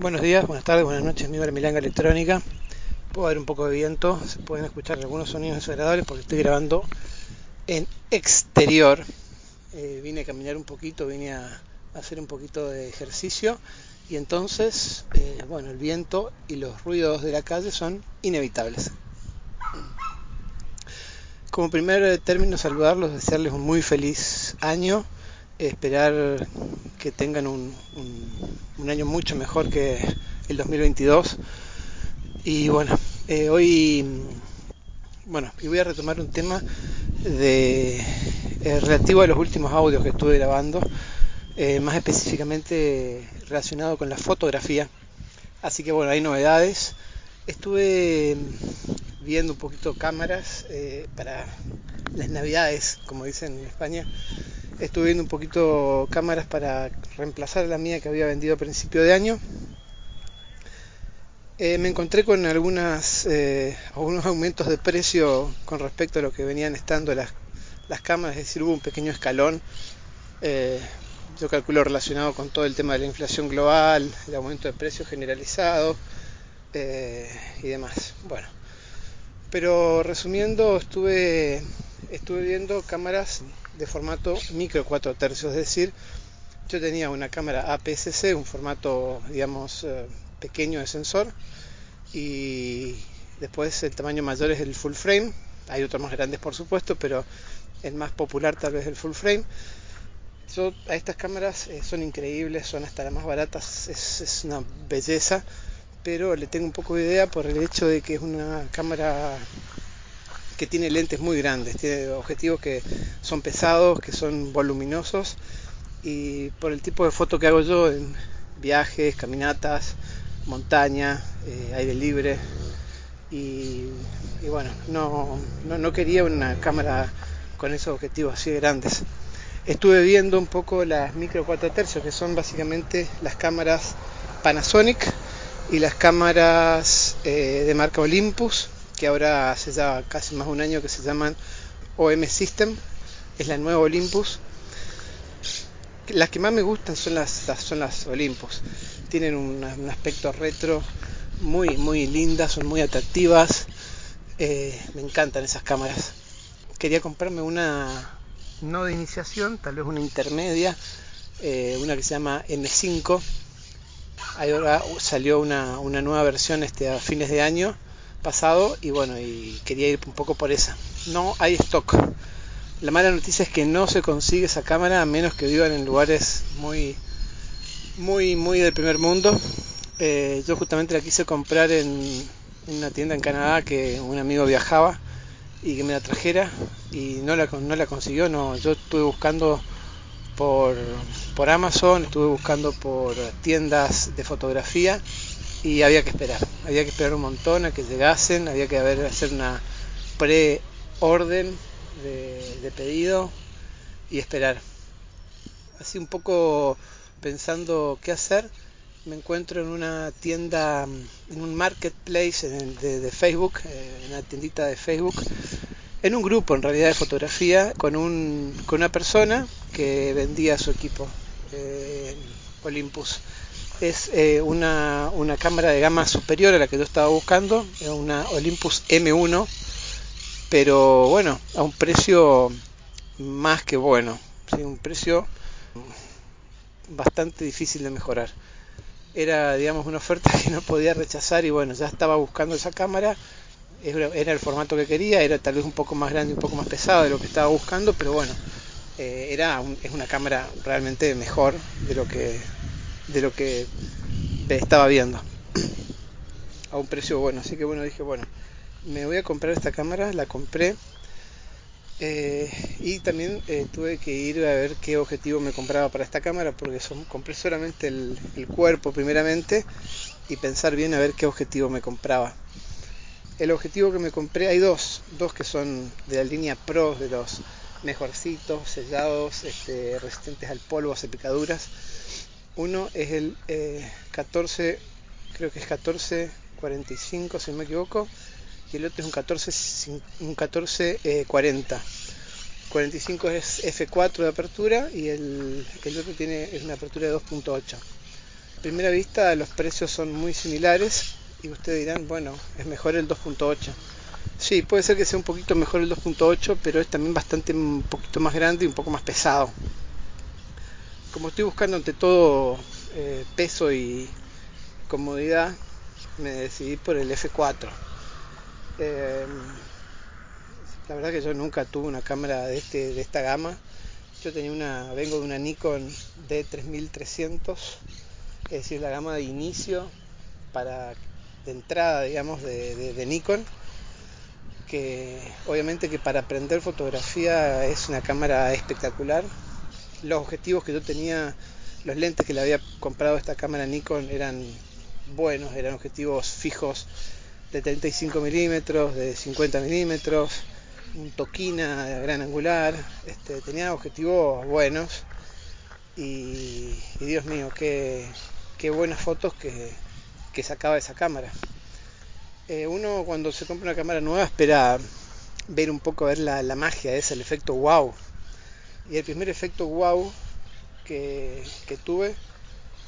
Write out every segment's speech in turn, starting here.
Buenos días, buenas tardes, buenas noches, amigo de Milanga Electrónica. Puedo haber un poco de viento, se pueden escuchar algunos sonidos desagradables porque estoy grabando en exterior. Eh, vine a caminar un poquito, vine a hacer un poquito de ejercicio y entonces, eh, bueno, el viento y los ruidos de la calle son inevitables. Como primer término, saludarlos, desearles un muy feliz año, esperar que tengan un, año mucho mejor que el 2022. Y bueno, eh, hoy bueno, y voy a retomar un tema de eh, relativo a los últimos audios que estuve grabando, eh, más específicamente relacionado con la fotografía. Así que bueno, hay novedades. Estuve viendo un poquito cámaras para las navidades, como dicen en España, Estuve viendo un poquito cámaras para reemplazar la mía que había vendido a principio de año. Eh, me encontré con algunas, eh, algunos aumentos de precio con respecto a lo que venían estando las, las cámaras, es decir, hubo un pequeño escalón. Eh, yo calculo relacionado con todo el tema de la inflación global, el aumento de precios generalizado y demás. Bueno, pero resumiendo, estuve, estuve viendo cámaras de formato micro 4 tercios, es decir, yo tenía una cámara APS-C, un formato, digamos, eh, pequeño de sensor, y después el tamaño mayor es el full frame, hay otros más grandes por supuesto, pero el más popular tal vez el full frame. Yo, a estas cámaras eh, son increíbles, son hasta las más baratas, es, es una belleza pero le tengo un poco de idea por el hecho de que es una cámara que tiene lentes muy grandes, tiene objetivos que son pesados, que son voluminosos y por el tipo de foto que hago yo en viajes, caminatas, montaña, eh, aire libre y, bueno, no, no, quería una cámara con esos objetivos así grandes. Estuve viendo un poco las micro 4 tercios, que son básicamente las cámaras Panasonic y las cámaras eh, de marca Olympus, que ahora hace ya casi más de un año que se llaman OM System, es la nueva Olympus. Las que más me gustan son las, son las Olympus, tienen un, aspecto retro muy, muy lindas, son muy atractivas, eh, me encantan esas cámaras. Quería comprarme una no de iniciación, tal vez una intermedia, eh, una que se llama M5 ahora salió una, una nueva versión este, a fines de año pasado y bueno, y quería ir un poco por esa. No hay stock. La mala noticia es que no se consigue esa cámara a menos que vivan en lugares muy, muy, muy del primer mundo. Eh, yo justamente la quise comprar en una tienda en Canadá que un amigo viajaba y que me la trajera y no la, no la consiguió. No, yo estuve buscando por, por Amazon, estuve buscando por tiendas de fotografía y había que esperar, había que esperar un montón a que llegasen, había que hacer una pre-orden de, pedido y esperar. Así un poco pensando qué hacer, me encuentro en una tienda, en un marketplace de, Facebook, eh, en una tiendita de Facebook, en un grupo en realidad de fotografía con, un, con una persona que vendía su equipo eh, Olympus. Es eh, una, una, cámara de gama superior a la que yo estaba buscando, una Olympus M1, pero bueno, a un precio más que bueno, un precio bastante difícil de mejorar. Era, digamos, una oferta que no podía rechazar y bueno, ya estaba buscando esa cámara era el formato que quería, era tal vez un poco más grande, un poco más pesado de lo que estaba buscando, pero bueno, eh, era es una cámara realmente mejor de lo que de lo que estaba viendo a un precio bueno, así que bueno dije bueno me voy a comprar esta cámara, la compré eh, y también eh, tuve que ir a ver qué objetivo me compraba para esta cámara porque son, compré solamente el, cuerpo primeramente y pensar bien a ver qué objetivo me compraba el objetivo que me compré, hay dos, dos que son de la línea Pro, de los mejorcitos, sellados, este, resistentes al polvo, a picaduras. Uno es el 14, eh, creo que es 1445 si no me equivoco, y el otro es un 14, un 1440. 45 es F4 de apertura y el, el otro tiene es una apertura de 2.8. primera vista los precios son muy similares y ustedes dirán, bueno, es mejor el 2.8. Sí, puede ser que sea un poquito mejor el 2.8, pero es también bastante un poquito más grande y un poco más pesado. Como estoy buscando ante todo eh, peso y comodidad, me decidí por el F4. Eh, la verdad que yo nunca tuve una cámara de, este, de esta gama. Yo tenía una, vengo de una Nikon D3300, es decir, la gama de inicio para de entrada, digamos, de, de, de Nikon que obviamente que para aprender fotografía es una cámara espectacular. Los objetivos que yo tenía, los lentes que le había comprado esta cámara Nikon eran buenos, eran objetivos fijos de 35 milímetros, de 50 milímetros, un toquina gran angular, este, tenía objetivos buenos y, Dios mío, qué, buenas fotos que, que sacaba esa cámara. Eh, uno cuando se compra una cámara nueva espera ver un poco ver la, la, magia, es el efecto wow. Y el primer efecto wow que, que tuve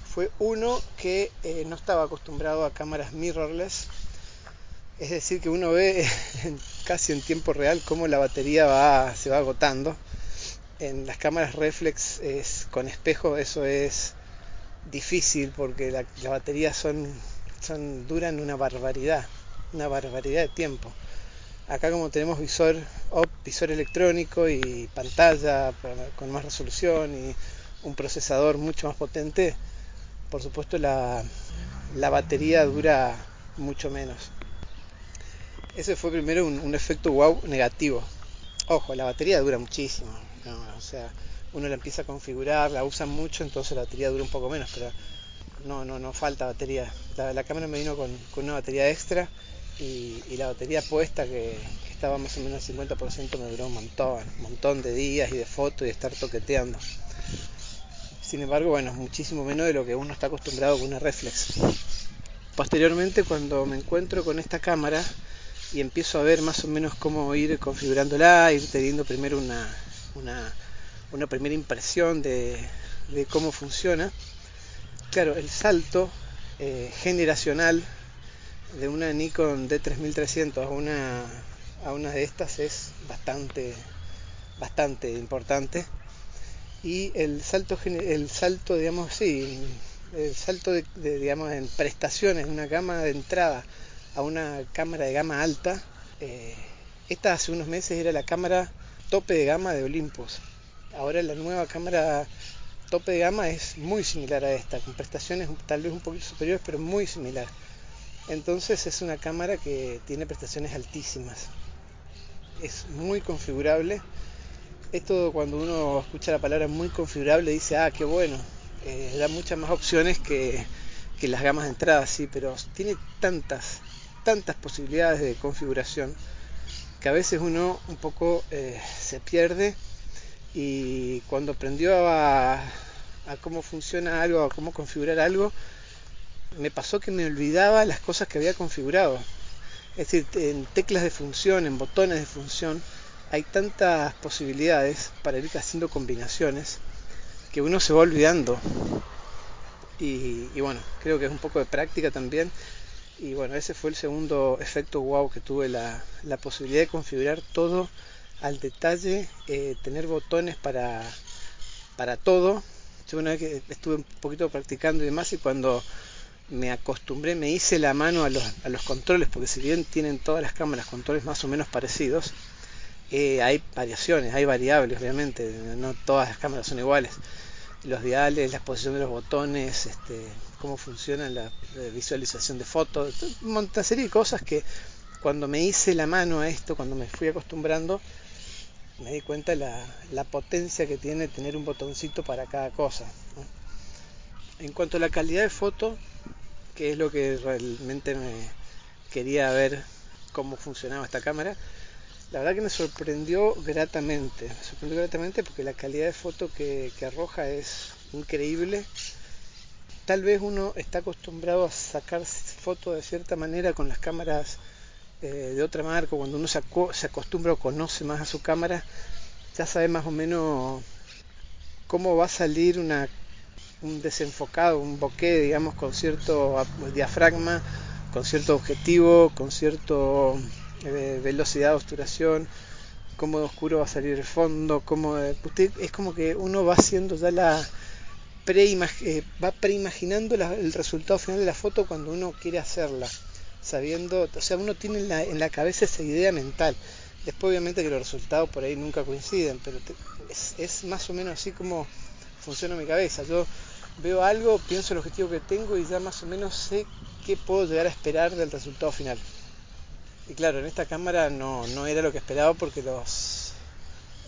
fue uno que eh, no estaba acostumbrado a cámaras mirrorless. Es decir, que uno ve casi en tiempo real cómo la batería va, se va agotando. En las cámaras reflex es, con espejo eso es difícil porque la, las baterías son, son, duran una barbaridad una barbaridad de tiempo. Acá como tenemos visor, visor electrónico y pantalla con más resolución y un procesador mucho más potente, por supuesto la, la batería dura mucho menos. Ese fue primero un, efecto wow negativo. Ojo, la batería dura muchísimo. O sea, uno la empieza a configurar, la usa mucho, entonces la batería dura un poco menos, pero no, no, no falta batería. La, la cámara me vino con, con una batería extra y, la batería puesta que, que, estaba más o menos al 50% me duró un montón, un montón de días y de fotos y de estar toqueteando. Sin embargo, bueno, muchísimo menos de lo que uno está acostumbrado con una reflex. Posteriormente, cuando me encuentro con esta cámara y empiezo a ver más o menos cómo ir configurándola, ir teniendo primero una, una, una primera impresión de, de, cómo funciona, claro, el salto eh, generacional de una Nikon D3300 a una, a una de estas es bastante, bastante importante. Y el salto, el salto digamos, sí, el salto de, de, digamos, en prestaciones, una gama de entrada a una cámara de gama alta, eh, esta hace unos meses era la cámara tope de gama de Olympus. Ahora la nueva cámara tope de gama es muy similar a esta, con prestaciones tal vez un poquito superiores, pero muy similar. Entonces es una cámara que tiene prestaciones altísimas. Es muy configurable. Esto cuando uno escucha la palabra muy configurable dice, ah, qué bueno. Eh, da muchas más opciones que, que, las gamas de entrada, sí, pero tiene tantas, tantas posibilidades de configuración que a veces uno un poco eh, se pierde y cuando aprendió a, a cómo funciona algo, a cómo configurar algo, me pasó que me olvidaba las cosas que había configurado. Es decir, en teclas de función, en botones de función, hay tantas posibilidades para ir haciendo combinaciones que uno se va olvidando. Y, bueno, creo que es un poco de práctica también. Y bueno, ese fue el segundo efecto wow que tuve, la, la posibilidad de configurar todo al detalle, eh, tener botones para, para todo. Yo una vez que estuve un poquito practicando y demás y cuando me acostumbré, me hice la mano a los, a los, controles, porque si bien tienen todas las cámaras controles más o menos parecidos, eh, hay variaciones, hay variables, obviamente, no todas las cámaras son iguales. Los diales, la posición de los botones, este, cómo funciona la, visualización de fotos, una serie de cosas que cuando me hice la mano a esto, cuando me fui acostumbrando, me di cuenta la, la potencia que tiene tener un botoncito para cada cosa. En cuanto a la calidad de foto, que es lo que realmente me quería ver cómo funcionaba esta cámara. La verdad que me sorprendió gratamente, me sorprendió gratamente porque la calidad de foto que, arroja es increíble. Tal vez uno está acostumbrado a sacar fotos de cierta manera con las cámaras eh, de otra marca, cuando uno se, aco se acostumbra o conoce más a su cámara, ya sabe más o menos cómo va a salir una un desenfocado, un bokeh, digamos, con cierto diafragma, con cierto objetivo, con cierto eh, velocidad de obturación, cómo oscuro va a salir el fondo, cómo usted es como que uno va haciendo ya la pre eh, va preimaginando el resultado final de la foto cuando uno quiere hacerla, sabiendo, o sea, uno tiene en la, en la cabeza esa idea mental. Después obviamente que los resultados por ahí nunca coinciden, pero es, es, más o menos así como funciona mi cabeza. Yo veo algo, pienso el objetivo que tengo y ya más o menos sé qué puedo llegar a esperar del resultado final. Y claro, en esta cámara no, no era lo que esperaba porque los,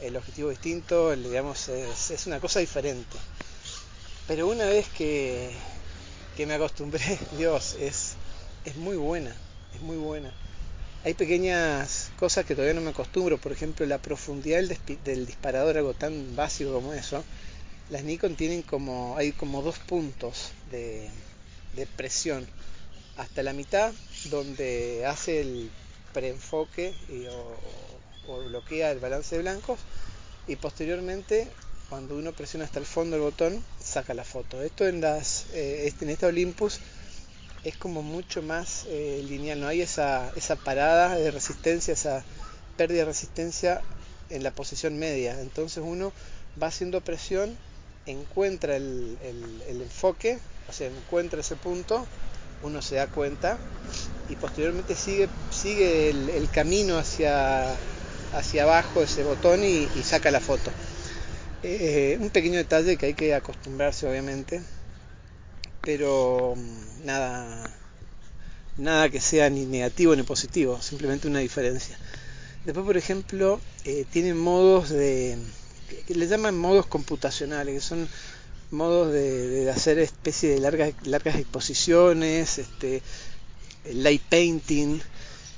el objetivo distinto, digamos, es, es una cosa diferente. Pero una vez que, que me acostumbré, Dios, es, es muy buena, es muy buena. Hay pequeñas cosas que todavía no me acostumbro, por ejemplo la profundidad del, del, disparador, algo tan básico como eso. Las Nikon tienen como, hay como dos puntos de, de presión, hasta la mitad donde hace el preenfoque y, o, o bloquea el balance de blancos y posteriormente cuando uno presiona hasta el fondo el botón saca la foto. Esto en las eh, este, en esta Olympus es como mucho más eh, lineal, no hay esa, esa parada de resistencia, esa pérdida de resistencia en la posición media. Entonces uno va haciendo presión, encuentra el, el, enfoque, o sea, encuentra ese punto, uno se da cuenta y posteriormente sigue, sigue el, camino hacia, hacia abajo ese botón y, saca la foto. Eh, un pequeño detalle que hay que acostumbrarse obviamente, pero mm, nada, nada que sea ni negativo ni positivo, simplemente una diferencia. Después, por ejemplo, eh, tienen modos de, que le llaman modos computacionales, que son modos de, hacer especie de largas, largas exposiciones, este, light painting,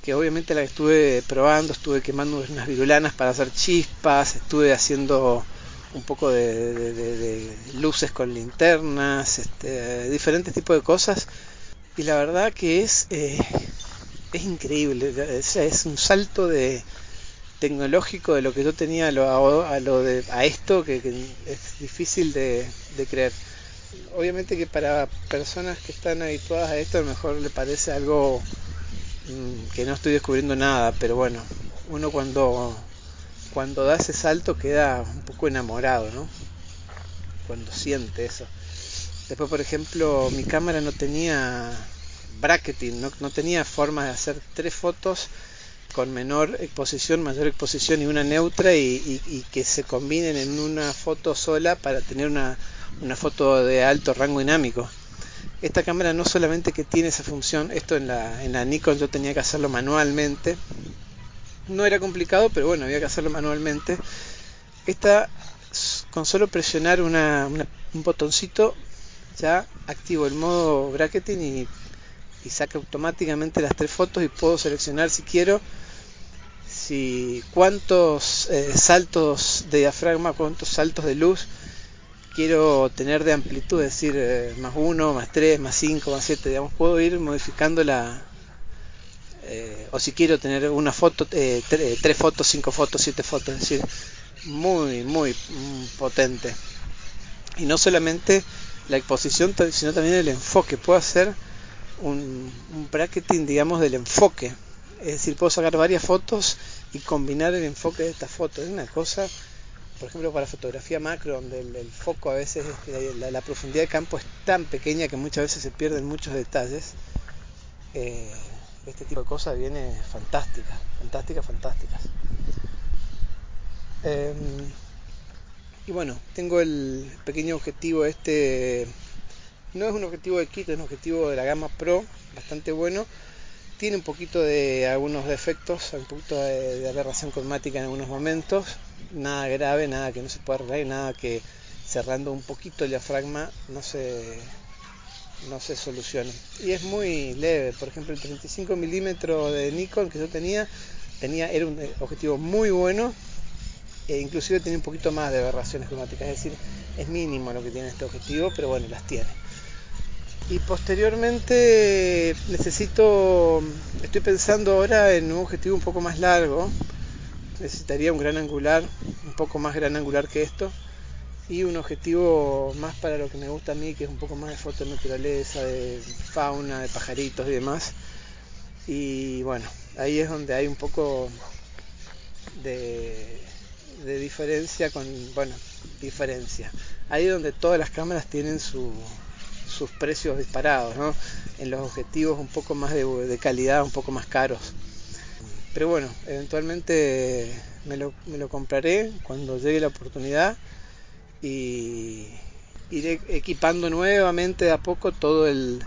que obviamente la estuve probando, estuve quemando unas virulanas para hacer chispas, estuve haciendo un poco de, luces con linternas, este, diferentes tipos de cosas. Y la verdad que es, eh, es increíble, es, un salto de tecnológico de lo que yo tenía a lo, a, lo de, a esto que, es difícil de, creer. Obviamente que para personas que están habituadas a esto a lo mejor le parece algo mmm, que no estoy descubriendo nada, pero bueno, uno cuando cuando da ese salto queda un poco enamorado, ¿no? Cuando siente eso. Después, por ejemplo, mi cámara no tenía bracketing, no, no tenía forma de hacer tres fotos con menor exposición, mayor exposición y una neutra y, que se combinen en una foto sola para tener una, una foto de alto rango dinámico. Esta cámara no solamente que tiene esa función, esto en la, en la Nikon yo tenía que hacerlo manualmente, no era complicado, pero bueno, había que hacerlo manualmente. Esta, con solo presionar una, un botoncito, ya activo el modo bracketing y, y, saca automáticamente las tres fotos y puedo seleccionar si quiero si cuántos eh, saltos de diafragma, cuántos saltos de luz quiero tener de amplitud, es decir, eh, más 1, más 3, más 5, más 7, digamos, puedo ir modificando la, eh, o si quiero tener una foto, tres, tres fotos, cinco fotos, siete fotos, es decir, muy, muy potente. Y no solamente la exposición, sino también el enfoque. Puedo hacer un, un bracketing, digamos, del enfoque. Es decir, puedo sacar varias fotos y combinar el enfoque de estas fotos. Es una cosa, por ejemplo, para fotografía macro, donde el, el foco a veces, la, la, profundidad de campo es tan pequeña que muchas veces se pierden muchos detalles. Eh, este tipo de cosas viene fantástica, fantástica, fantásticas. Eh, y bueno, tengo el pequeño objetivo este, no es un objetivo de kit, es un objetivo de la gama Pro, bastante bueno. Tiene un poquito de algunos defectos, un poquito de, aberración cromática en algunos momentos, nada grave, nada que no se pueda arreglar, nada que cerrando un poquito el diafragma no se no se soluciona. Y es muy leve, por ejemplo el 35 milímetros de Nikon que yo tenía, tenía era un objetivo muy bueno e inclusive tenía un poquito más de aberraciones cromáticas, es decir, es mínimo lo que tiene este objetivo, pero bueno, las tiene. Y posteriormente necesito, estoy pensando ahora en un objetivo un poco más largo, necesitaría un gran angular, un poco más gran angular que esto, y un objetivo más para lo que me gusta a mí, que es un poco más de foto de naturaleza, de fauna, de pajaritos y demás. Y bueno, ahí es donde hay un poco de, de diferencia con, bueno, diferencia. Ahí es donde todas las cámaras tienen su, sus precios disparados, ¿no? En los objetivos un poco más de, calidad, un poco más caros. Pero bueno, eventualmente me lo, compraré cuando llegue la oportunidad y iré equipando nuevamente a poco todo el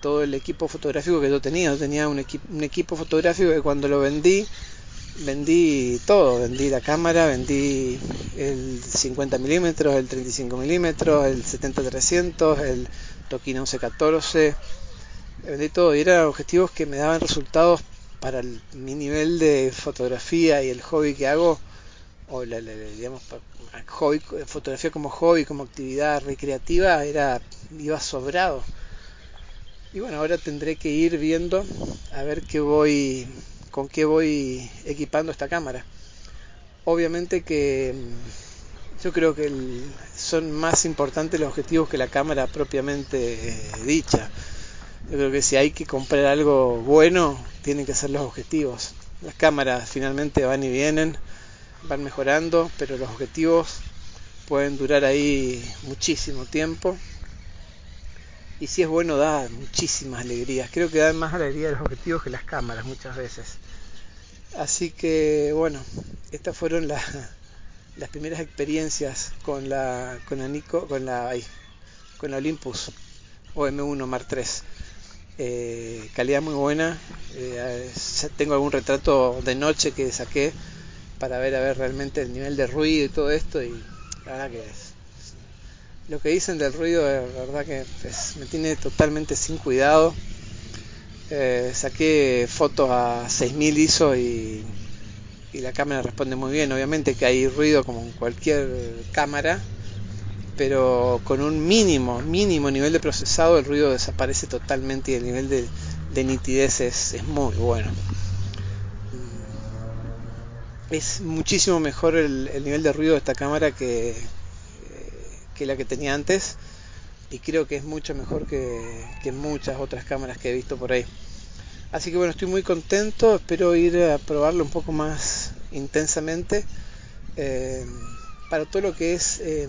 todo el equipo fotográfico que yo tenía. Yo tenía un, un equipo fotográfico que cuando lo vendí, vendí todo. Vendí la cámara, vendí el 50 milímetros, el 35 milímetros, el 70-300, el Tokino 11-14. Vendí todo y eran objetivos que me daban resultados para el, mi nivel de fotografía y el hobby que hago o la, la, digamos hobby, fotografía como hobby como actividad recreativa era iba sobrado y bueno ahora tendré que ir viendo a ver qué voy con qué voy equipando esta cámara obviamente que mm, yo creo que son más importantes los objetivos que la cámara propiamente eh, dicha yo creo que si hay que comprar algo bueno tienen que ser los objetivos las cámaras finalmente van y vienen van mejorando, pero los objetivos pueden durar ahí muchísimo tiempo. Y si es bueno da muchísimas alegrías. Creo que dan más alegría los objetivos que las cámaras muchas veces. Así que bueno, estas fueron la, las primeras experiencias con la con la Nico, con la con la Olympus OM1 Mark III. Eh, calidad muy buena. Eh, tengo algún retrato de noche que saqué para ver a ver realmente el nivel de ruido y todo esto y la verdad que es, lo que dicen del ruido la verdad que me tiene totalmente sin cuidado eh, saqué fotos a 6000 ISO y, la cámara responde muy bien obviamente que hay ruido como en cualquier cámara pero con un mínimo mínimo nivel de procesado el ruido desaparece totalmente y el nivel de, de nitidez es, muy bueno es muchísimo mejor el, el, nivel de ruido de esta cámara que, que, la que tenía antes y creo que es mucho mejor que, que, muchas otras cámaras que he visto por ahí. Así que bueno, estoy muy contento, espero ir a probarlo un poco más intensamente eh, para todo lo que es eh,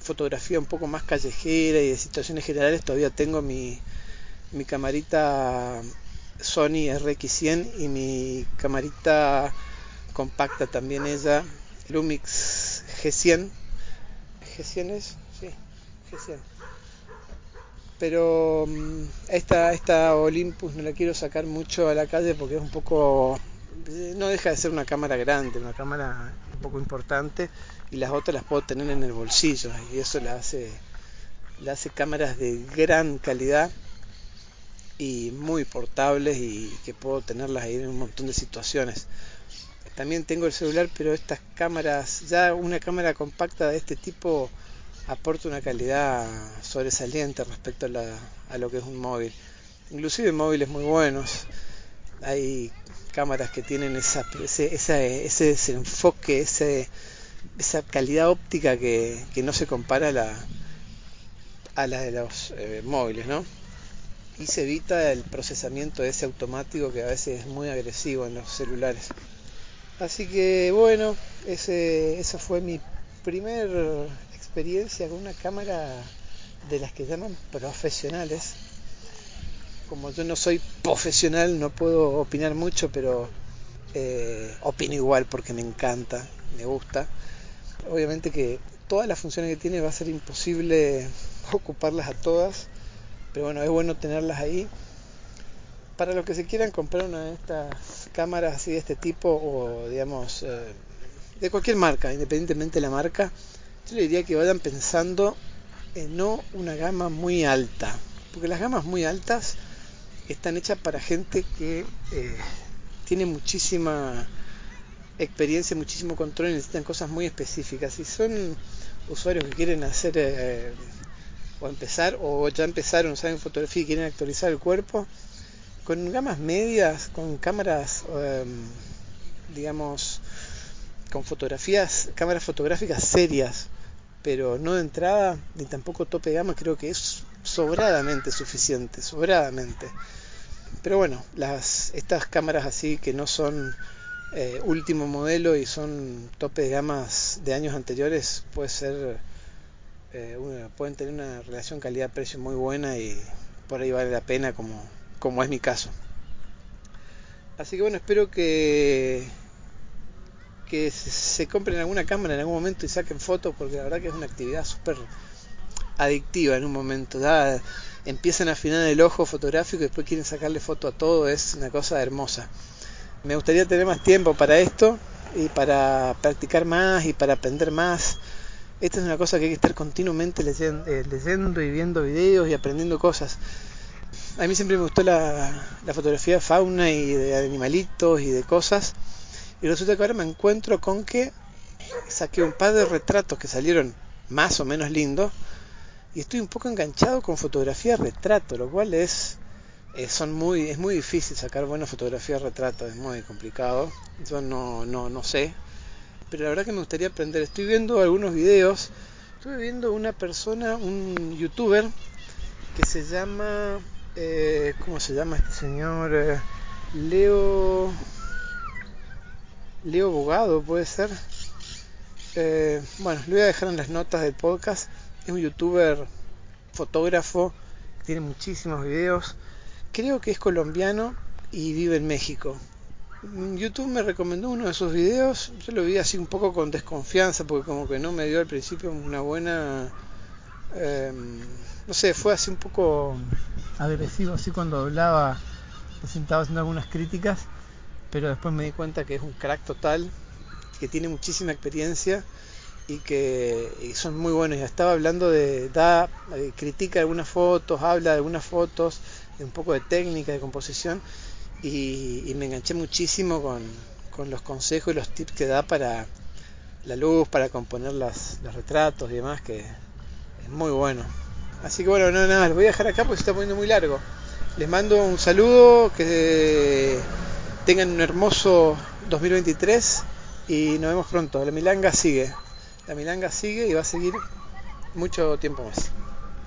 fotografía un poco más callejera y de situaciones generales. Todavía tengo mi, mi camarita Sony RX100 y mi camarita compacta también ella, Lumix G100. ¿G100 es? Sí, G100. Pero um, esta, esta Olympus no la quiero sacar mucho a la calle porque es un poco... No deja de ser una cámara grande, una cámara un poco importante y las otras las puedo tener en el bolsillo y eso la hace, la hace cámaras de gran calidad y muy portables y que puedo tenerlas ahí en un montón de situaciones. También tengo el celular, pero estas cámaras, ya una cámara compacta de este tipo aporta una calidad sobresaliente respecto a, la, lo que es un móvil. Inclusive móviles muy buenos. Hay cámaras que tienen ese, esa, ese desenfoque, ese, esa calidad óptica que, no se compara a la, a la de los eh, móviles, ¿no? Y se evita el procesamiento ese automático que a veces es muy agresivo en los celulares. Así que bueno, ese, esa fue mi primer experiencia con una cámara de las que llaman profesionales. Como yo no soy profesional, no puedo opinar mucho, pero eh, opino igual porque me encanta, me gusta. Obviamente que todas las funciones que tiene va a ser imposible ocuparlas a todas, pero bueno, es bueno tenerlas ahí para los que se quieran comprar una de estas cámaras así de este tipo o digamos eh, de cualquier marca, independientemente de la marca, yo le diría que vayan pensando en no una gama muy alta, porque las gamas muy altas están hechas para gente que eh, tiene muchísima experiencia, muchísimo control y necesitan cosas muy específicas. Si son usuarios que quieren hacer eh, o empezar o ya empezaron, saben fotografía y quieren actualizar el cuerpo, con gamas medias, con cámaras, eh, digamos, con fotografías, cámaras fotográficas serias, pero no de entrada ni tampoco tope de gama, creo que es sobradamente suficiente, sobradamente. Pero bueno, las, estas cámaras así que no son eh, último modelo y son tope de gamas de años anteriores, puede ser, eh, pueden tener una relación calidad-precio muy buena y por ahí vale la pena como, como es mi caso. Así que bueno, espero que, que se compren alguna cámara en algún momento y saquen fotos porque la verdad que es una actividad súper adictiva en un momento. Da, empiezan a afinar el ojo fotográfico y después quieren sacarle foto a todo, es una cosa hermosa. Me gustaría tener más tiempo para esto y para practicar más y para aprender más. Esta es una cosa que hay que estar continuamente leyendo, eh, leyendo y viendo videos y aprendiendo cosas. A mí siempre me gustó la, la fotografía de fauna y de animalitos y de cosas. Y resulta que ahora me encuentro con que saqué un par de retratos que salieron más o menos lindos y estoy un poco enganchado con fotografía retrato, lo cual es, eh, son muy, es muy difícil sacar buena fotografía retrato, es muy complicado. Yo no, no, no sé, pero la verdad que me gustaría aprender. Estoy viendo algunos videos, estuve viendo una persona, un youtuber que se llama, eh, ¿cómo se llama este señor? Eh, Leo, Leo Bogado, puede ser. Eh, bueno, lo voy a dejar en las notas del podcast es un youtuber fotógrafo, tiene muchísimos videos. Creo que es colombiano y vive en México. YouTube me recomendó uno de sus videos, yo lo vi así un poco con desconfianza porque como que no me dio al principio una buena... Eh, no sé, fue así un poco agresivo así cuando hablaba, presentaba haciendo algunas críticas, pero después me di cuenta que es un crack total, que tiene muchísima experiencia y que son muy buenos. Ya estaba hablando de, da, eh, critica algunas fotos, habla de algunas fotos, de un poco de técnica, de composición, y, me enganché muchísimo con, los consejos y los tips que da para la luz, para componer los retratos y demás, que es muy bueno. Así que bueno, no, nada, les voy a dejar acá porque se está poniendo muy largo. Les mando un saludo, que tengan un hermoso 2023 y nos vemos pronto. La milanga sigue. La milanga sigue y va a seguir mucho tiempo más.